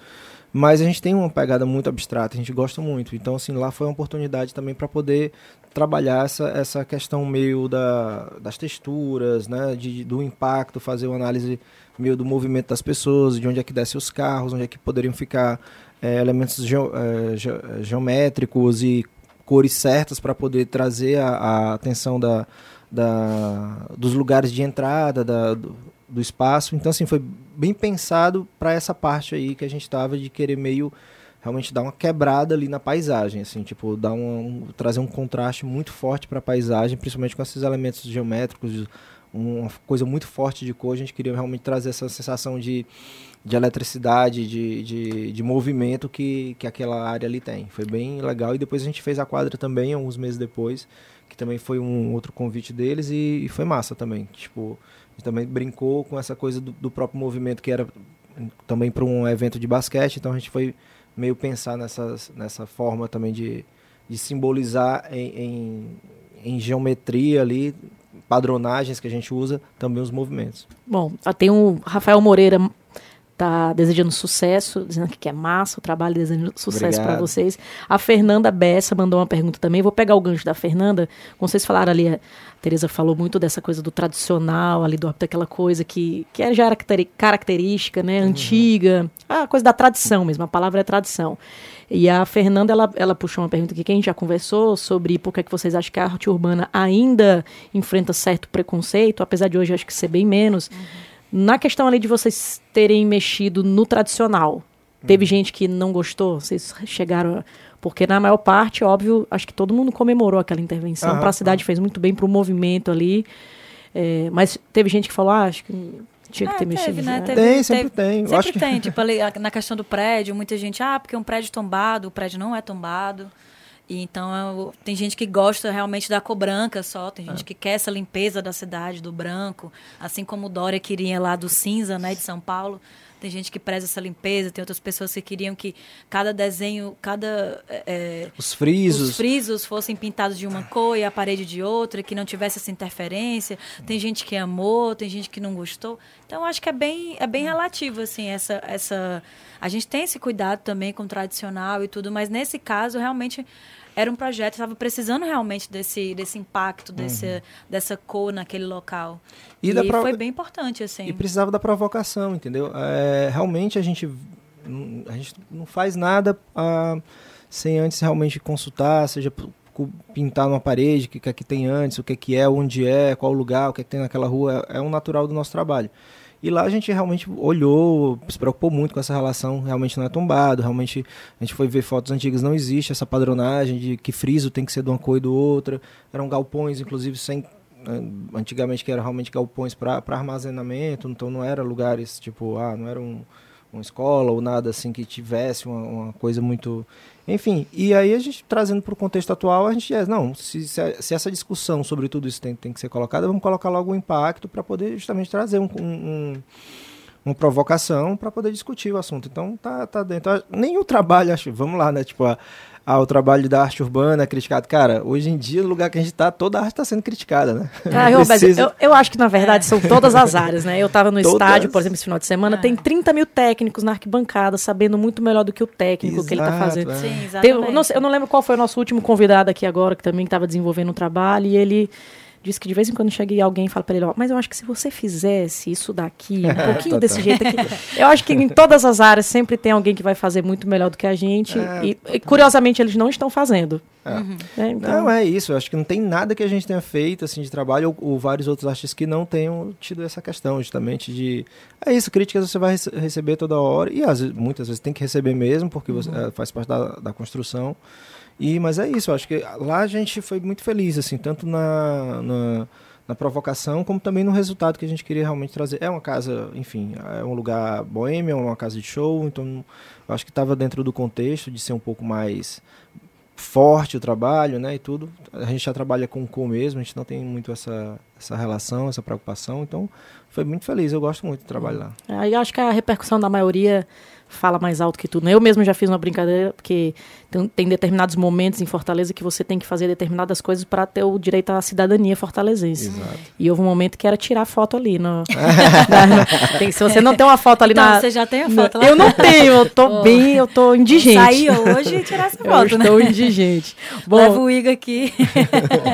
Mas a gente tem uma pegada muito abstrata, a gente gosta muito. Então, assim, lá foi uma oportunidade também para poder trabalhar essa, essa questão meio da, das texturas, né, de, do impacto, fazer uma análise meio do movimento das pessoas, de onde é que descem os carros, onde é que poderiam ficar é, elementos é, ge, geométricos e cores certas para poder trazer a, a atenção da, da, dos lugares de entrada, da, do, do espaço. Então, assim, foi bem pensado para essa parte aí que a gente estava de querer meio realmente dar uma quebrada ali na paisagem, assim, tipo, dar um, trazer um contraste muito forte para a paisagem, principalmente com esses elementos geométricos, uma coisa muito forte de cor. A gente queria realmente trazer essa sensação de, de eletricidade, de, de, de movimento que, que aquela área ali tem. Foi bem legal. E depois a gente fez a quadra também, alguns meses depois, que também foi um outro convite deles e, e foi massa também. Tipo, gente também brincou com essa coisa do, do próprio movimento que era também para um evento de basquete, então a gente foi meio pensar nessas, nessa forma também de, de simbolizar em, em, em geometria ali, padronagens que a gente usa, também os movimentos. Bom, tem o Rafael Moreira tá desejando sucesso, dizendo que é massa o trabalho, desejando sucesso para vocês. A Fernanda Bessa mandou uma pergunta também. Vou pegar o gancho da Fernanda. Como vocês falaram ali, a Tereza falou muito dessa coisa do tradicional, ali do daquela coisa que, que é já era característica, né, uhum. antiga, a coisa da tradição mesmo, a palavra é tradição. E a Fernanda, ela, ela puxou uma pergunta aqui que a gente já conversou sobre por que, é que vocês acham que a arte urbana ainda enfrenta certo preconceito, apesar de hoje acho que ser bem menos. Uhum na questão ali de vocês terem mexido no tradicional, Teve gente que não gostou, vocês chegaram. a- Porque na maior parte, óbvio, acho que todo mundo comemorou aquela intervenção. Para a cidade fez muito bem para o movimento ali. É, mas teve gente que falou, ah, acho que tinha que É, ter mexido. teve, né? né? Teve- Tem, sempre teve- tem. Sempre acho que- tem, tipo, ali, na questão do prédio, muita gente, ah, porque é um prédio tombado, o prédio não é tombado. E então eu- tem gente que gosta realmente da cor branca só, tem É. gente que quer essa limpeza da cidade, do branco, assim como o Dória queria lá do cinza, né, de São Paulo. Tem gente que preza essa limpeza, tem outras pessoas que queriam que cada desenho, cada é, é, Os frisos. os frisos fossem pintados de uma cor e a parede de outra, que não tivesse essa interferência. Tem gente que amou, tem gente que não gostou. Então, acho que é bem, é bem relativo, assim, essa, essa... A gente tem esse cuidado também com o tradicional e tudo, mas nesse caso, realmente, era um projeto, estava precisando realmente desse, desse impacto, desse, dessa cor naquele local. E E, foi bem importante, assim. E precisava da provocação, entendeu? É, realmente a gente, não- a gente não faz nada ah, sem antes realmente consultar, seja pintar numa parede, o que, que é que tem antes, o que, que é, onde é, qual lugar, o que, é que tem naquela rua, é, é um natural do nosso trabalho. E lá a gente realmente olhou, se preocupou muito com essa relação, realmente não é tombado, realmente a gente foi ver fotos antigas, não existe essa padronagem de que friso tem que ser de uma cor e do outra. Eram galpões, inclusive, sem né, antigamente que eram realmente galpões para armazenamento, então não era lugares tipo, ah, não era um, uma escola ou nada assim que tivesse uma, uma coisa muito. Enfim, e aí a gente trazendo para o contexto atual, a gente diz, não, se, se, essa discussão sobre tudo isso tem, tem que ser colocada, vamos colocar logo o impacto para poder justamente trazer um, um- um- uma provocação para poder discutir o assunto. Então tá, tá dentro. Nem o trabalho, acho, vamos lá, né? Tipo, a, ah, o trabalho da arte urbana é criticado. Cara, hoje em dia, no lugar que a gente tá, toda a arte está sendo criticada, né? Cara, Não Roberto, precisa- eu, eu acho que, na verdade, são todas as áreas, né? Eu tava no Todas. estádio, por exemplo, esse final de semana, É. tem 30 mil técnicos na arquibancada, sabendo muito melhor do que o técnico que ele tá Exato, fazendo. é. Sim, Tem- exatamente. eu, não eu não lembro qual foi o nosso último convidado aqui agora, que também estava desenvolvendo um trabalho, e ele disse que de vez em quando chega alguém e fala para ele, ó, mas eu acho que se você fizesse isso daqui, um pouquinho desse jeito aqui, eu acho que em todas as áreas sempre tem alguém que vai fazer muito melhor do que a gente, É. e, e, curiosamente eles não estão fazendo. É. né? Então, Não, é isso. Eu acho que não tem nada que a gente tenha feito assim de trabalho ou, ou vários outros artistas que não tenham tido essa questão justamente de é isso, críticas você vai rece- receber toda hora e às vezes, muitas vezes tem que receber mesmo porque você, é, faz parte da, da construção. E mas é isso. Eu acho que lá a gente foi muito feliz assim, tanto na, na na provocação, como também no resultado que a gente queria realmente trazer. É uma casa, enfim, é um lugar boêmio, é uma casa de show, então eu acho que estava dentro do contexto de ser um pouco mais forte o trabalho, né, e tudo. A gente já trabalha com o co mesmo, a gente não tem muito essa, essa relação, essa preocupação, então foi muito feliz, eu gosto muito do trabalho lá. Aí eu acho que a repercussão da maioria fala mais alto que tudo. né? Eu mesmo já fiz uma brincadeira, porque tem, tem determinados momentos em Fortaleza que você tem que fazer determinadas coisas para ter o direito à cidadania fortalezense. Exato. E houve um momento que era tirar foto ali. No, na- tem- se você não tem uma foto ali Então, na. você já tem a na- foto lá? Eu não tenho, eu tô Pô. bem, eu tô indigente. Sair hoje e tirar essa eu foto, né? estou indigente. Leva Bom, o Igor aqui.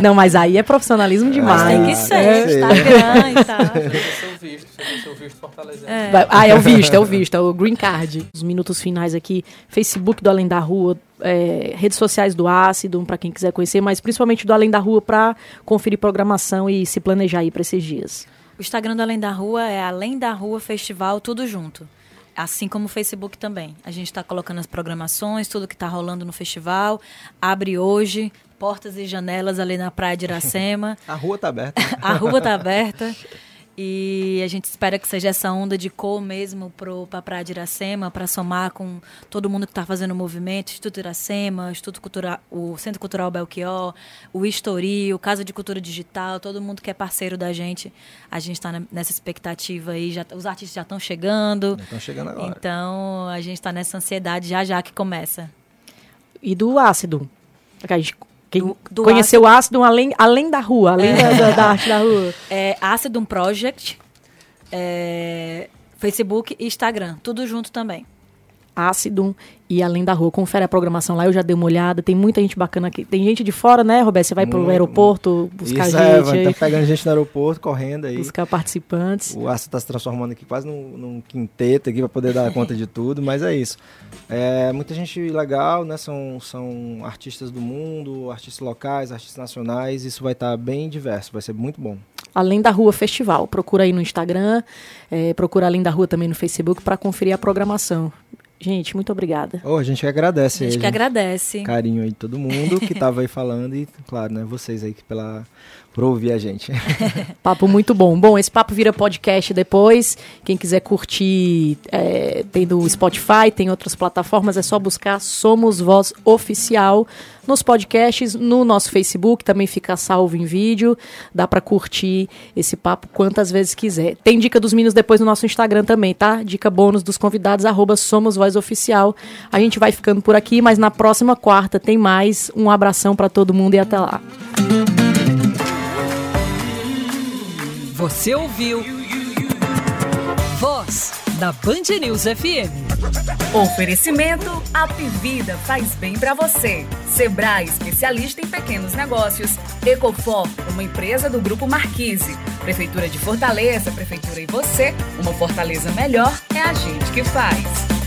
não, mas aí é profissionalismo demais. Tem que Ah, ser, é. Instagram e tal. seu visto, seu visto. É. Ah, é o visto, é o visto, é o green card. Os minutos finais aqui, Facebook do Além da Rua, é, redes sociais do Ácido, para quem quiser conhecer, mas principalmente do Além da Rua para conferir programação e se planejar aí para esses dias. O Instagram do Além da Rua é Além da Rua Festival, tudo junto. Assim como o Facebook também. A gente está colocando as programações, tudo que está rolando no festival. Abre hoje, portas e janelas ali na Praia de Iracema. A rua tá aberta. A rua está aberta. E a gente espera que seja essa onda de cor mesmo para a Praia de Iracema, para somar com todo mundo que está fazendo o movimento, Instituto Iracema, Instituto Cultural, o Centro Cultural Belchior, o Estoril, Casa de Cultura Digital, todo mundo que é parceiro da gente. A gente está nessa expectativa aí, já, os artistas já estão chegando. Estão chegando agora. Então a gente está nessa ansiedade já já que começa. E do Ácido. A gente, quem Do- do conheceu o ácido além, além da rua, além da, da- da arte da rua. É Acidum Project, é, Facebook e Instagram, tudo junto também. Ácido e Além da Rua. Confere a programação lá, eu já dei uma olhada. Tem muita gente bacana aqui. Tem gente de fora, né, Roberto? Você vai pro Muito, aeroporto buscar Isso é, gente, vai aí, tá pegando gente no aeroporto, correndo aí. buscar participantes. O Aço está se transformando aqui quase num, num quinteto aqui para poder dar conta de tudo, mas é isso. É, muita gente legal, né? São, são artistas do mundo, artistas locais, artistas nacionais. Isso vai estar bem diverso, vai ser muito bom. Além da Rua Festival. Procura aí no Instagram, é, procura Além da Rua também no Facebook para conferir a programação. Gente, muito obrigada. Oh, a gente que agradece. A gente aí, que agradece. Carinho aí de todo mundo que tava aí falando e, claro, né, vocês aí pela, por ouvir a gente. Papo muito bom. Bom, esse papo vira podcast depois. Quem quiser curtir, é, tem do Spotify, tem outras plataformas, é só buscar Somos Voz Oficial nos podcasts, no nosso Facebook, também fica salvo em vídeo. Dá para curtir esse papo quantas vezes quiser. Tem dica dos meninos depois no nosso Instagram também, tá? Dica bônus dos convidados, arroba Somos Voz Oficial. A gente vai ficando por aqui, mas na próxima quarta tem mais. Um abração para todo mundo e até lá. Você ouviu Voz da Band News FM. Oferecimento Apivida faz bem para você. Sebrae, especialista em pequenos negócios. Ecofor, uma empresa do Grupo Marquise. Prefeitura de Fortaleza, Prefeitura e você. Uma Fortaleza melhor é a gente que faz.